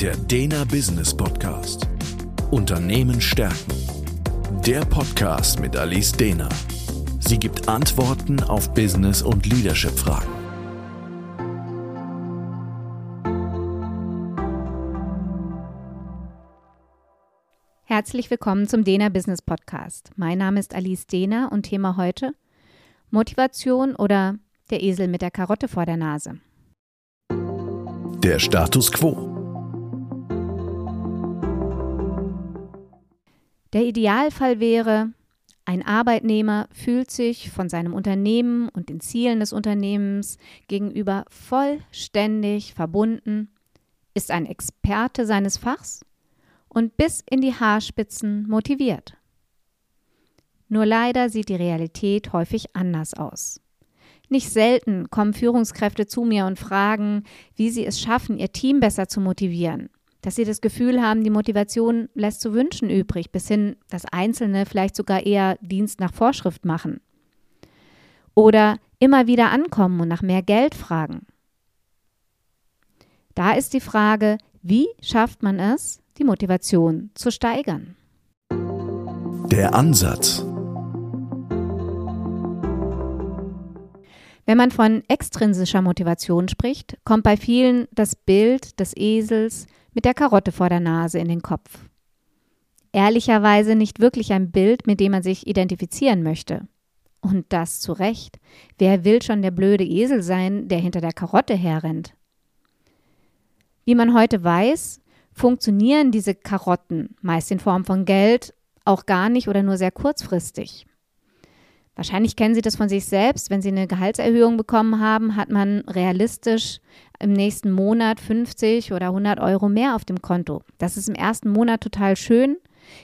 Der Dena Business Podcast. Unternehmen stärken. Der Podcast mit Alice Dena. Sie gibt Antworten auf Business- und Leadership-Fragen. Herzlich willkommen zum Dena Business Podcast. Mein Name ist Alice Dena und Thema heute Motivation oder der Esel mit der Karotte vor der Nase. Der Status quo. Der Idealfall wäre, ein Arbeitnehmer fühlt sich von seinem Unternehmen und den Zielen des Unternehmens gegenüber vollständig verbunden, ist ein Experte seines Fachs und bis in die Haarspitzen motiviert. Nur leider sieht die Realität häufig anders aus. Nicht selten kommen Führungskräfte zu mir und fragen, wie sie es schaffen, ihr Team besser zu motivieren. Dass sie das Gefühl haben, die Motivation lässt zu wünschen übrig, bis hin, dass Einzelne vielleicht sogar eher Dienst nach Vorschrift machen. Oder immer wieder ankommen und nach mehr Geld fragen. Da ist die Frage, wie schafft man es, die Motivation zu steigern? Der Ansatz. Wenn man von extrinsischer Motivation spricht, kommt bei vielen das Bild des Esels mit der Karotte vor der Nase in den Kopf. Ehrlicherweise nicht wirklich ein Bild, mit dem man sich identifizieren möchte. Und das zu Recht. Wer will schon der blöde Esel sein, der hinter der Karotte herrennt? Wie man heute weiß, funktionieren diese Karotten, meist in Form von Geld, auch gar nicht oder nur sehr kurzfristig. Wahrscheinlich kennen Sie das von sich selbst. Wenn Sie eine Gehaltserhöhung bekommen haben, hat man realistisch im nächsten Monat 50 oder 100 Euro mehr auf dem Konto. Das ist im ersten Monat total schön,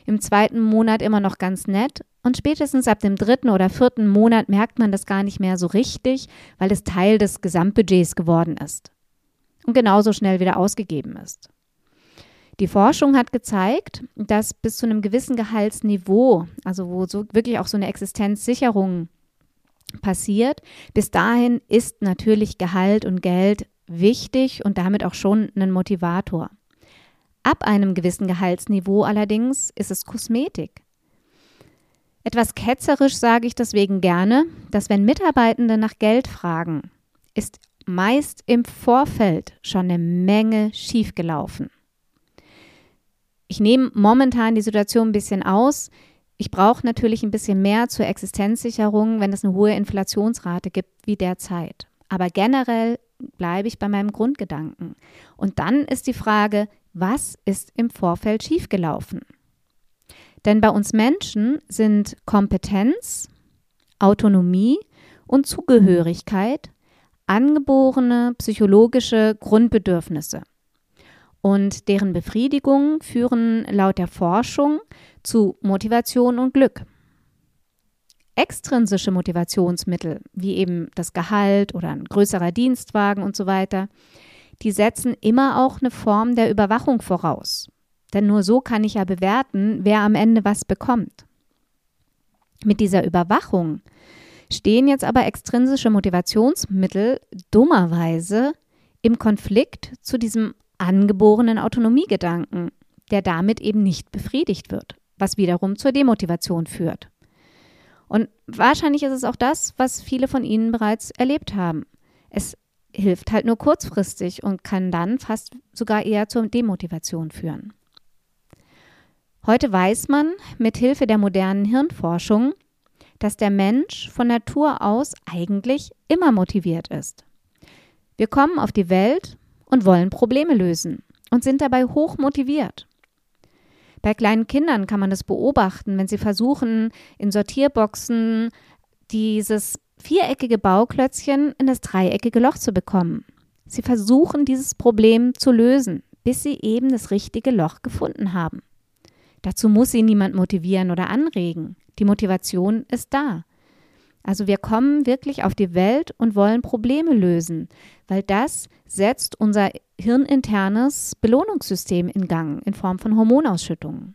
im zweiten Monat immer noch ganz nett und spätestens ab dem dritten oder vierten Monat merkt man das gar nicht mehr so richtig, weil es Teil des Gesamtbudgets geworden ist und genauso schnell wieder ausgegeben ist. Die Forschung hat gezeigt, dass bis zu einem gewissen Gehaltsniveau, also wo so wirklich auch so eine Existenzsicherung passiert, bis dahin ist natürlich Gehalt und Geld wichtig und damit auch schon ein Motivator. Ab einem gewissen Gehaltsniveau allerdings ist es Kosmetik. Etwas ketzerisch sage ich deswegen gerne, dass wenn Mitarbeitende nach Geld fragen, ist meist im Vorfeld schon eine Menge schiefgelaufen. Ich nehme momentan die Situation ein bisschen aus. Ich brauche natürlich ein bisschen mehr zur Existenzsicherung, wenn es eine hohe Inflationsrate gibt wie derzeit. Aber generell bleibe ich bei meinem Grundgedanken. Und dann ist die Frage, was ist im Vorfeld schiefgelaufen? Denn bei uns Menschen sind Kompetenz, Autonomie und Zugehörigkeit angeborene psychologische Grundbedürfnisse und deren Befriedigung führen laut der Forschung zu Motivation und Glück. Extrinsische Motivationsmittel, wie eben das Gehalt oder ein größerer Dienstwagen und so weiter, die setzen immer auch eine Form der Überwachung voraus. Denn nur so kann ich ja bewerten, wer am Ende was bekommt. Mit dieser Überwachung stehen jetzt aber extrinsische Motivationsmittel dummerweise im Konflikt zu diesem angeborenen Autonomiegedanken, der damit eben nicht befriedigt wird, was wiederum zur Demotivation führt. Und wahrscheinlich ist es auch das, was viele von Ihnen bereits erlebt haben. Es hilft halt nur kurzfristig und kann dann fast sogar eher zur Demotivation führen. Heute weiß man mit Hilfe der modernen Hirnforschung, dass der Mensch von Natur aus eigentlich immer motiviert ist. Wir kommen auf die Welt und wollen Probleme lösen und sind dabei hoch motiviert. Bei kleinen Kindern kann man das beobachten, wenn sie versuchen, in Sortierboxen dieses viereckige Bauklötzchen in das dreieckige Loch zu bekommen. Sie versuchen, dieses Problem zu lösen, bis sie eben das richtige Loch gefunden haben. Dazu muss sie niemand motivieren oder anregen. Die Motivation ist da. Also wir kommen wirklich auf die Welt und wollen Probleme lösen, weil das setzt unser hirninternes Belohnungssystem in Gang in Form von Hormonausschüttungen.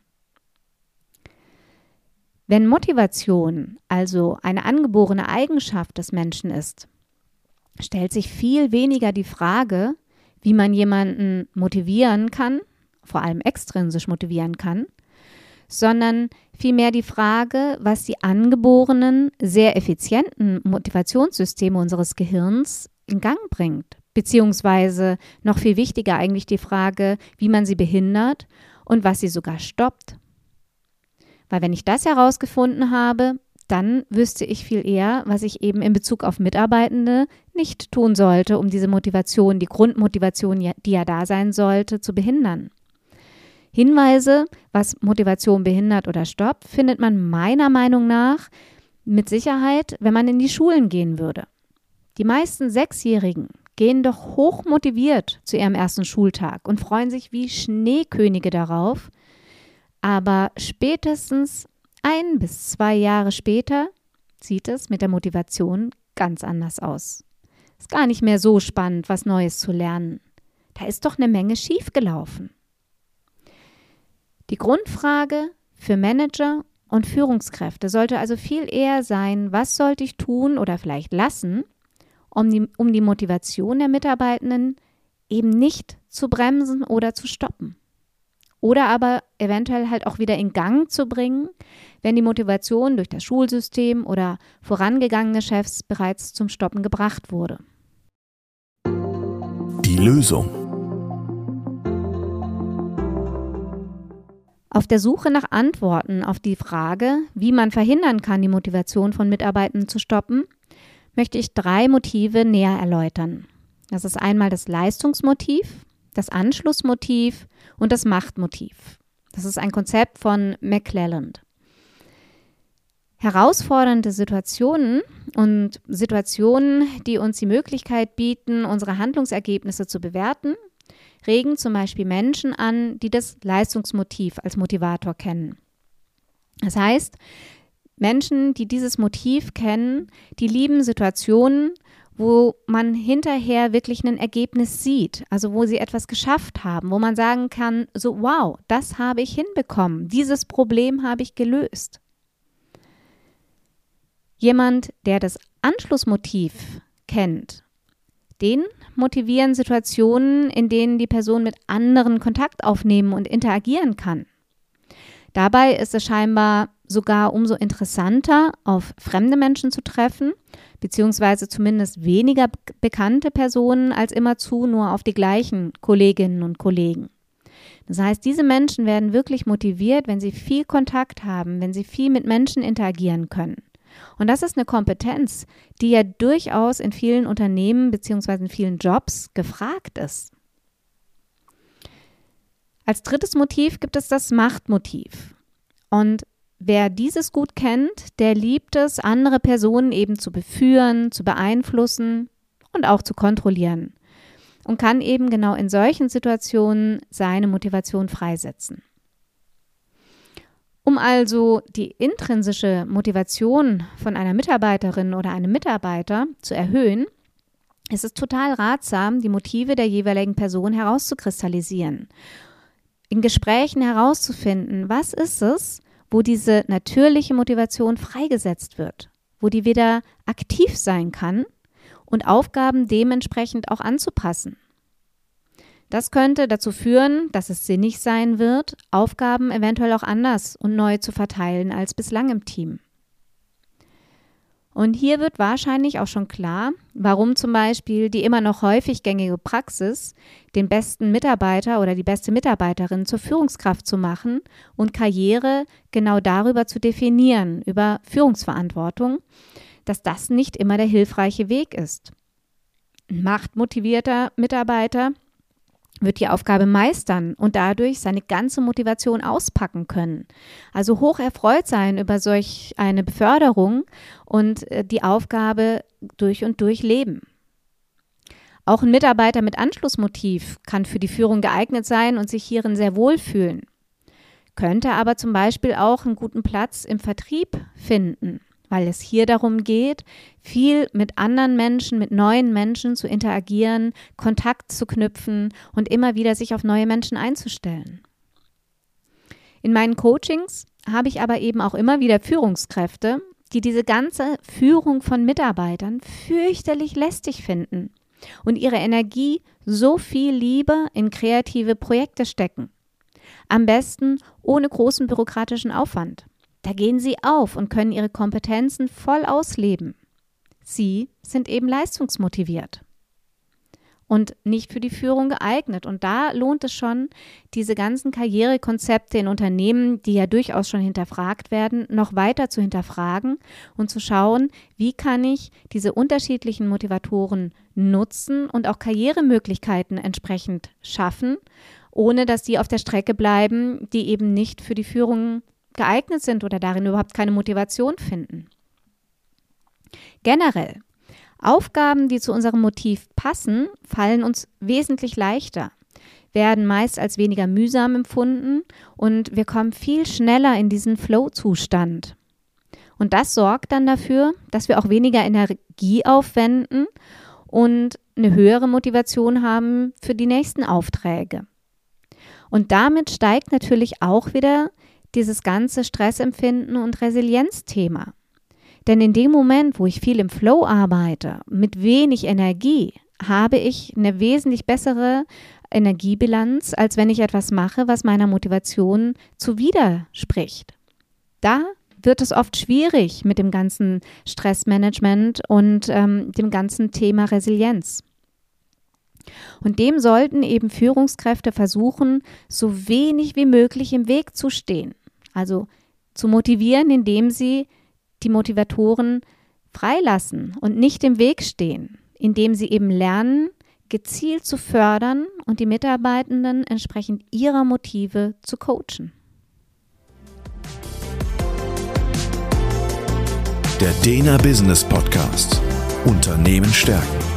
Wenn Motivation also eine angeborene Eigenschaft des Menschen ist, stellt sich viel weniger die Frage, wie man jemanden motivieren kann, vor allem extrinsisch motivieren kann, sondern vielmehr die Frage, was die angeborenen, sehr effizienten Motivationssysteme unseres Gehirns in Gang bringt. Beziehungsweise noch viel wichtiger eigentlich die Frage, wie man sie behindert und was sie sogar stoppt. Weil wenn ich das herausgefunden habe, dann wüsste ich viel eher, was ich eben in Bezug auf Mitarbeitende nicht tun sollte, um diese Motivation, die Grundmotivation, die ja da sein sollte, zu behindern. Hinweise, was Motivation behindert oder stoppt, findet man meiner Meinung nach mit Sicherheit, wenn man in die Schulen gehen würde. Die meisten Sechsjährigen gehen doch hoch motiviert zu ihrem ersten Schultag und freuen sich wie Schneekönige darauf. Aber spätestens ein bis zwei Jahre später sieht es mit der Motivation ganz anders aus. Ist gar nicht mehr so spannend, was Neues zu lernen. Da ist doch eine Menge schiefgelaufen. Die Grundfrage für Manager und Führungskräfte sollte also viel eher sein, was sollte ich tun oder vielleicht lassen, um die, um die Motivation der Mitarbeitenden eben nicht zu bremsen oder zu stoppen. Oder aber eventuell halt auch wieder in Gang zu bringen, wenn die Motivation durch das Schulsystem oder vorangegangene Chefs bereits zum Stoppen gebracht wurde. Die Lösung. Auf der Suche nach Antworten auf die Frage, wie man verhindern kann, die Motivation von Mitarbeitenden zu stoppen, möchte ich drei Motive näher erläutern. Das ist einmal das Leistungsmotiv, das Anschlussmotiv und das Machtmotiv. Das ist ein Konzept von McClelland. Herausfordernde Situationen und Situationen, die uns die Möglichkeit bieten, unsere Handlungsergebnisse zu bewerten, regen zum Beispiel Menschen an, die das Leistungsmotiv als Motivator kennen. Das heißt, Menschen, die dieses Motiv kennen, die lieben Situationen, wo man hinterher wirklich ein Ergebnis sieht, also wo sie etwas geschafft haben, wo man sagen kann, so wow, das habe ich hinbekommen, dieses Problem habe ich gelöst. Jemand, der das Anschlussmotiv kennt, den motivieren Situationen, in denen die Person mit anderen Kontakt aufnehmen und interagieren kann. Dabei ist es scheinbar sogar umso interessanter, auf fremde Menschen zu treffen, beziehungsweise zumindest weniger bekannte Personen als immerzu nur auf die gleichen Kolleginnen und Kollegen. Das heißt, diese Menschen werden wirklich motiviert, wenn sie viel Kontakt haben, wenn sie viel mit Menschen interagieren können. Und das ist eine Kompetenz, die ja durchaus in vielen Unternehmen bzw. in vielen Jobs gefragt ist. Als drittes Motiv gibt es das Machtmotiv. Und wer dieses gut kennt, der liebt es, andere Personen eben zu beführen, zu beeinflussen und auch zu kontrollieren. Und kann eben genau in solchen Situationen seine Motivation freisetzen. Um also die intrinsische Motivation von einer Mitarbeiterin oder einem Mitarbeiter zu erhöhen, ist es total ratsam, die Motive der jeweiligen Person herauszukristallisieren. In Gesprächen herauszufinden, was ist es, wo diese natürliche Motivation freigesetzt wird, wo die wieder aktiv sein kann und Aufgaben dementsprechend auch anzupassen. Das könnte dazu führen, dass es sinnig sein wird, Aufgaben eventuell auch anders und neu zu verteilen als bislang im Team. Und hier wird wahrscheinlich auch schon klar, warum zum Beispiel die immer noch häufig gängige Praxis, den besten Mitarbeiter oder die beste Mitarbeiterin zur Führungskraft zu machen und Karriere genau darüber zu definieren, über Führungsverantwortung, dass das nicht immer der hilfreiche Weg ist. Machtmotivierter Mitarbeiter wird die Aufgabe meistern und dadurch seine ganze Motivation auspacken können. Also hoch erfreut sein über solch eine Beförderung und äh, die Aufgabe durch und durch leben. Auch ein Mitarbeiter mit Anschlussmotiv kann für die Führung geeignet sein und sich hierin sehr wohl fühlen. Könnte aber zum Beispiel auch einen guten Platz im Vertrieb finden weil es hier darum geht, viel mit anderen Menschen, mit neuen Menschen zu interagieren, Kontakt zu knüpfen und immer wieder sich auf neue Menschen einzustellen. In meinen Coachings habe ich aber eben auch immer wieder Führungskräfte, die diese ganze Führung von Mitarbeitern fürchterlich lästig finden und ihre Energie so viel Liebe in kreative Projekte stecken. Am besten ohne großen bürokratischen Aufwand. Da gehen sie auf und können ihre Kompetenzen voll ausleben. Sie sind eben leistungsmotiviert und nicht für die Führung geeignet. Und da lohnt es schon, diese ganzen Karrierekonzepte in Unternehmen, die ja durchaus schon hinterfragt werden, noch weiter zu hinterfragen und zu schauen, wie kann ich diese unterschiedlichen Motivatoren nutzen und auch Karrieremöglichkeiten entsprechend schaffen, ohne dass die auf der Strecke bleiben, die eben nicht für die Führung geeignet sind oder darin überhaupt keine Motivation finden. Generell Aufgaben, die zu unserem Motiv passen, fallen uns wesentlich leichter, werden meist als weniger mühsam empfunden und wir kommen viel schneller in diesen Flow-Zustand. Und das sorgt dann dafür, dass wir auch weniger Energie aufwenden und eine höhere Motivation haben für die nächsten Aufträge. Und damit steigt natürlich auch wieder dieses ganze Stressempfinden und Resilienzthema. Denn in dem Moment, wo ich viel im Flow arbeite, mit wenig Energie, habe ich eine wesentlich bessere Energiebilanz, als wenn ich etwas mache, was meiner Motivation zuwiderspricht. Da wird es oft schwierig mit dem ganzen Stressmanagement und ähm, dem ganzen Thema Resilienz. Und dem sollten eben Führungskräfte versuchen, so wenig wie möglich im Weg zu stehen. Also zu motivieren, indem sie die Motivatoren freilassen und nicht im Weg stehen, indem sie eben lernen, gezielt zu fördern und die Mitarbeitenden entsprechend ihrer Motive zu coachen. Der Dena Business Podcast Unternehmen stärken